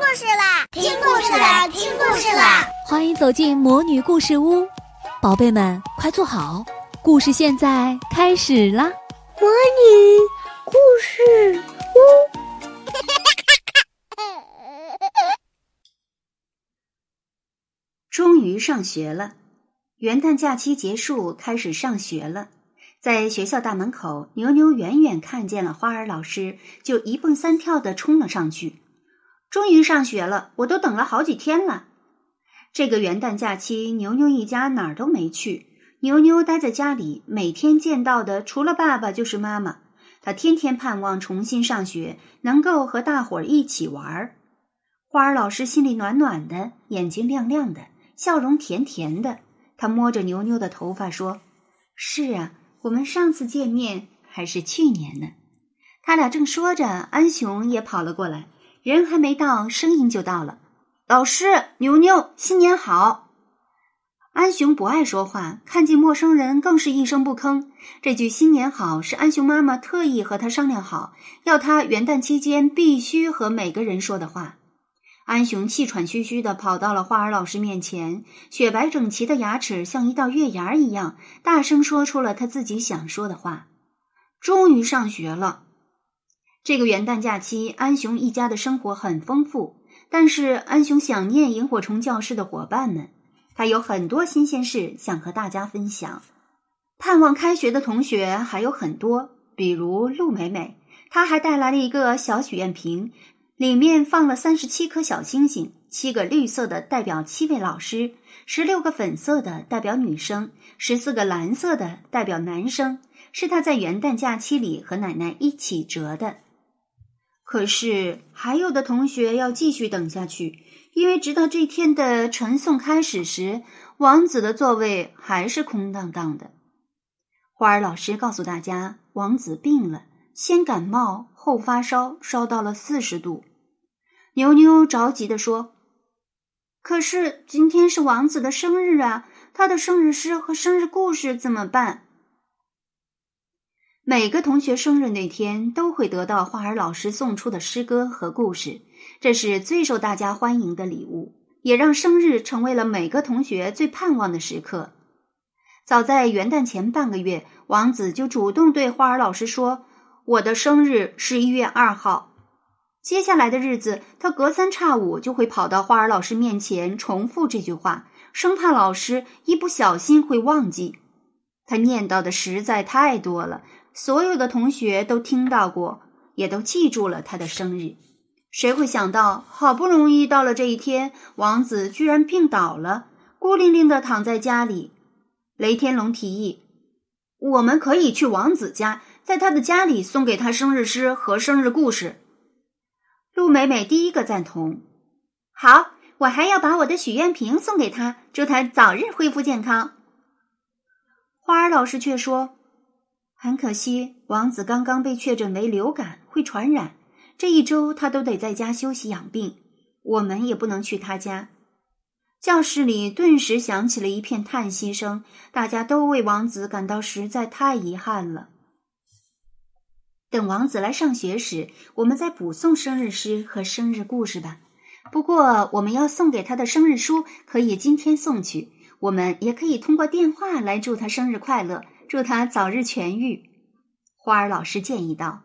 故事啦！听故事啦！听故事啦！欢迎走进魔女故事屋，宝贝们快坐好，故事现在开始啦！魔女故事屋，终于上学了，元旦假期结束，开始上学了。在学校大门口，牛牛远远看见了花儿老师，就一蹦三跳的冲了上去。终于上学了，我都等了好几天了。这个元旦假期，牛牛一家哪儿都没去。牛牛待在家里，每天见到的除了爸爸就是妈妈。他天天盼望重新上学，能够和大伙儿一起玩儿。花儿老师心里暖暖的，眼睛亮亮的，笑容甜甜的。他摸着牛牛的头发说：“是啊。”我们上次见面还是去年呢。他俩正说着，安雄也跑了过来，人还没到，声音就到了。老师，牛牛，新年好！安雄不爱说话，看见陌生人更是一声不吭。这句“新年好”是安雄妈妈特意和他商量好，要他元旦期间必须和每个人说的话。安雄气喘吁吁地跑到了花儿老师面前，雪白整齐的牙齿像一道月牙一样，大声说出了他自己想说的话。终于上学了。这个元旦假期，安雄一家的生活很丰富，但是安雄想念萤火虫教室的伙伴们，他有很多新鲜事想和大家分享。盼望开学的同学还有很多，比如陆美美，她还带来了一个小许愿瓶。里面放了三十七颗小星星，七个绿色的代表七位老师，十六个粉色的代表女生，十四个蓝色的代表男生。是他在元旦假期里和奶奶一起折的。可是还有的同学要继续等下去，因为直到这天的晨诵开始时，王子的座位还是空荡荡的。花儿老师告诉大家，王子病了，先感冒后发烧，烧到了四十度。牛牛着急地说：“可是今天是王子的生日啊，他的生日诗和生日故事怎么办？”每个同学生日那天都会得到花儿老师送出的诗歌和故事，这是最受大家欢迎的礼物，也让生日成为了每个同学最盼望的时刻。早在元旦前半个月，王子就主动对花儿老师说：“我的生日是一月二号。”接下来的日子，他隔三差五就会跑到花儿老师面前重复这句话，生怕老师一不小心会忘记。他念叨的实在太多了，所有的同学都听到过，也都记住了他的生日。谁会想到，好不容易到了这一天，王子居然病倒了，孤零零的躺在家里。雷天龙提议：“我们可以去王子家，在他的家里送给他生日诗和生日故事。”陆美美第一个赞同。好，我还要把我的许愿瓶送给他，祝他早日恢复健康。花儿老师却说：“很可惜，王子刚刚被确诊为流感，会传染，这一周他都得在家休息养病，我们也不能去他家。”教室里顿时响起了一片叹息声，大家都为王子感到实在太遗憾了。等王子来上学时，我们再补送生日诗和生日故事吧。不过，我们要送给他的生日书可以今天送去。我们也可以通过电话来祝他生日快乐，祝他早日痊愈。花儿老师建议道：“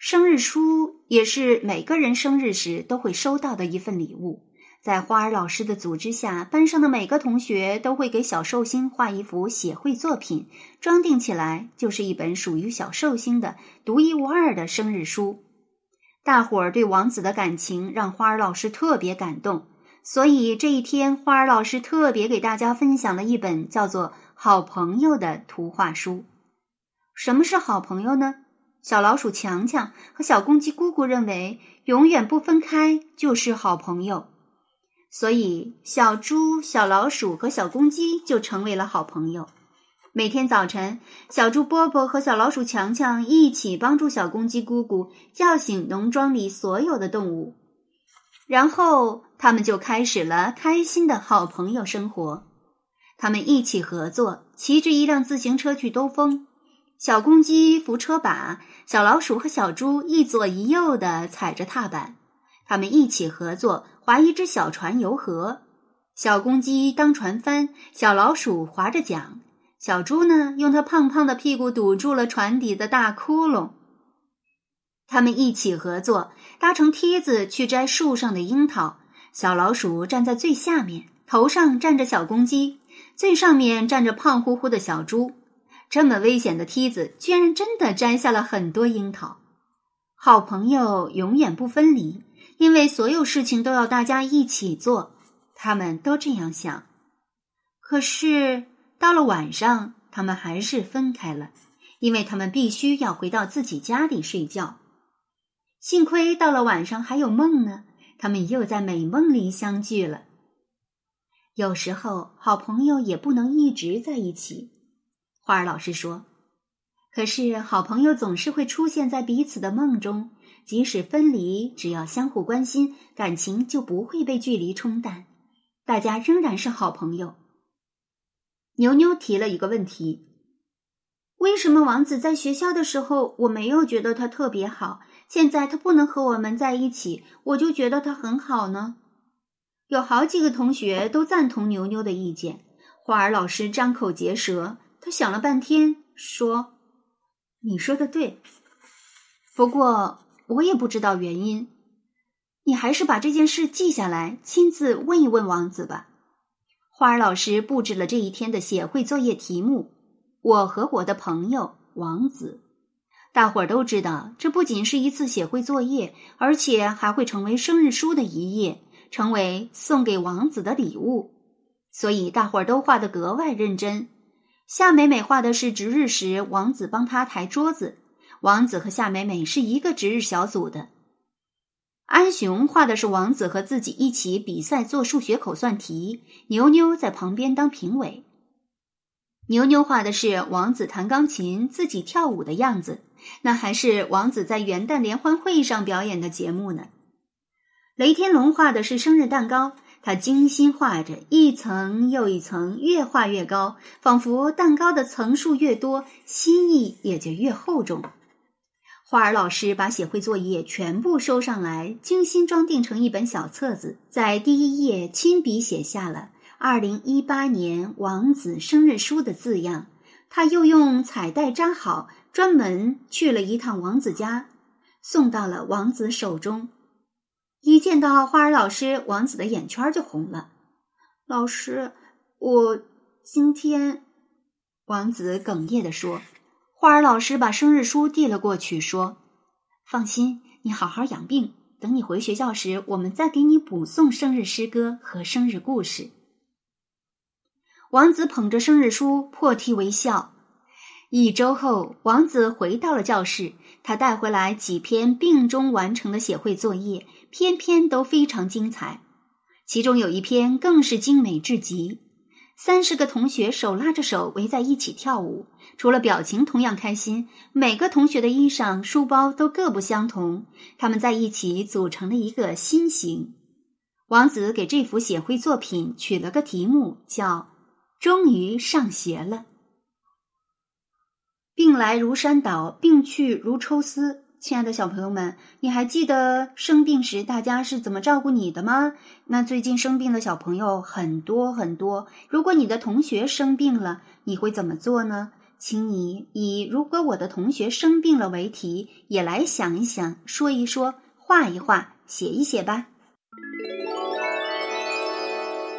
生日书也是每个人生日时都会收到的一份礼物。”在花儿老师的组织下，班上的每个同学都会给小寿星画一幅写绘作品，装订起来就是一本属于小寿星的独一无二的生日书。大伙儿对王子的感情让花儿老师特别感动，所以这一天，花儿老师特别给大家分享了一本叫做《好朋友》的图画书。什么是好朋友呢？小老鼠强强和小公鸡姑姑认为，永远不分开就是好朋友。所以，小猪、小老鼠和小公鸡就成为了好朋友。每天早晨，小猪波波和小老鼠强强一起帮助小公鸡姑姑叫醒农庄里所有的动物，然后他们就开始了开心的好朋友生活。他们一起合作，骑着一辆自行车去兜风。小公鸡扶车把，小老鼠和小猪一左一右的踩着踏板。他们一起合作划一只小船游河，小公鸡当船帆，小老鼠划着桨，小猪呢用它胖胖的屁股堵住了船底的大窟窿。他们一起合作搭成梯子去摘树上的樱桃，小老鼠站在最下面，头上站着小公鸡，最上面站着胖乎乎的小猪。这么危险的梯子，居然真的摘下了很多樱桃。好朋友永远不分离，因为所有事情都要大家一起做。他们都这样想。可是到了晚上，他们还是分开了，因为他们必须要回到自己家里睡觉。幸亏到了晚上还有梦呢，他们又在美梦里相聚了。有时候，好朋友也不能一直在一起。花儿老师说：“可是好朋友总是会出现在彼此的梦中，即使分离，只要相互关心，感情就不会被距离冲淡，大家仍然是好朋友。”牛牛提了一个问题：“为什么王子在学校的时候我没有觉得他特别好，现在他不能和我们在一起，我就觉得他很好呢？”有好几个同学都赞同牛牛的意见。花儿老师张口结舌。他想了半天，说：“你说的对，不过我也不知道原因。你还是把这件事记下来，亲自问一问王子吧。”花儿老师布置了这一天的写会作业题目：“我和我的朋友王子。”大伙儿都知道，这不仅是一次写会作业，而且还会成为生日书的一页，成为送给王子的礼物。所以大伙儿都画得格外认真。夏美美画的是值日时王子帮她抬桌子，王子和夏美美是一个值日小组的。安雄画的是王子和自己一起比赛做数学口算题，牛牛在旁边当评委。牛牛画的是王子弹钢琴、自己跳舞的样子，那还是王子在元旦联欢会上表演的节目呢。雷天龙画的是生日蛋糕。他精心画着一层又一层，越画越高，仿佛蛋糕的层数越多，心意也就越厚重。花儿老师把写会作业全部收上来，精心装订成一本小册子，在第一页亲笔写下了“二零一八年王子生日书”的字样。他又用彩带扎好，专门去了一趟王子家，送到了王子手中。一见到花儿老师，王子的眼圈就红了。老师，我今天……王子哽咽地说。花儿老师把生日书递了过去，说：“放心，你好好养病，等你回学校时，我们再给你补送生日诗歌和生日故事。”王子捧着生日书，破涕为笑。一周后，王子回到了教室，他带回来几篇病中完成的写会作业。篇篇都非常精彩，其中有一篇更是精美至极。三十个同学手拉着手围在一起跳舞，除了表情同样开心，每个同学的衣裳、书包都各不相同。他们在一起组成了一个心形。王子给这幅写会作品取了个题目，叫“终于上学了”。病来如山倒，病去如抽丝。亲爱的小朋友们，你还记得生病时大家是怎么照顾你的吗？那最近生病的小朋友很多很多。如果你的同学生病了，你会怎么做呢？请你以“如果我的同学生病了”为题，也来想一想，说一说，画一画，写一写吧。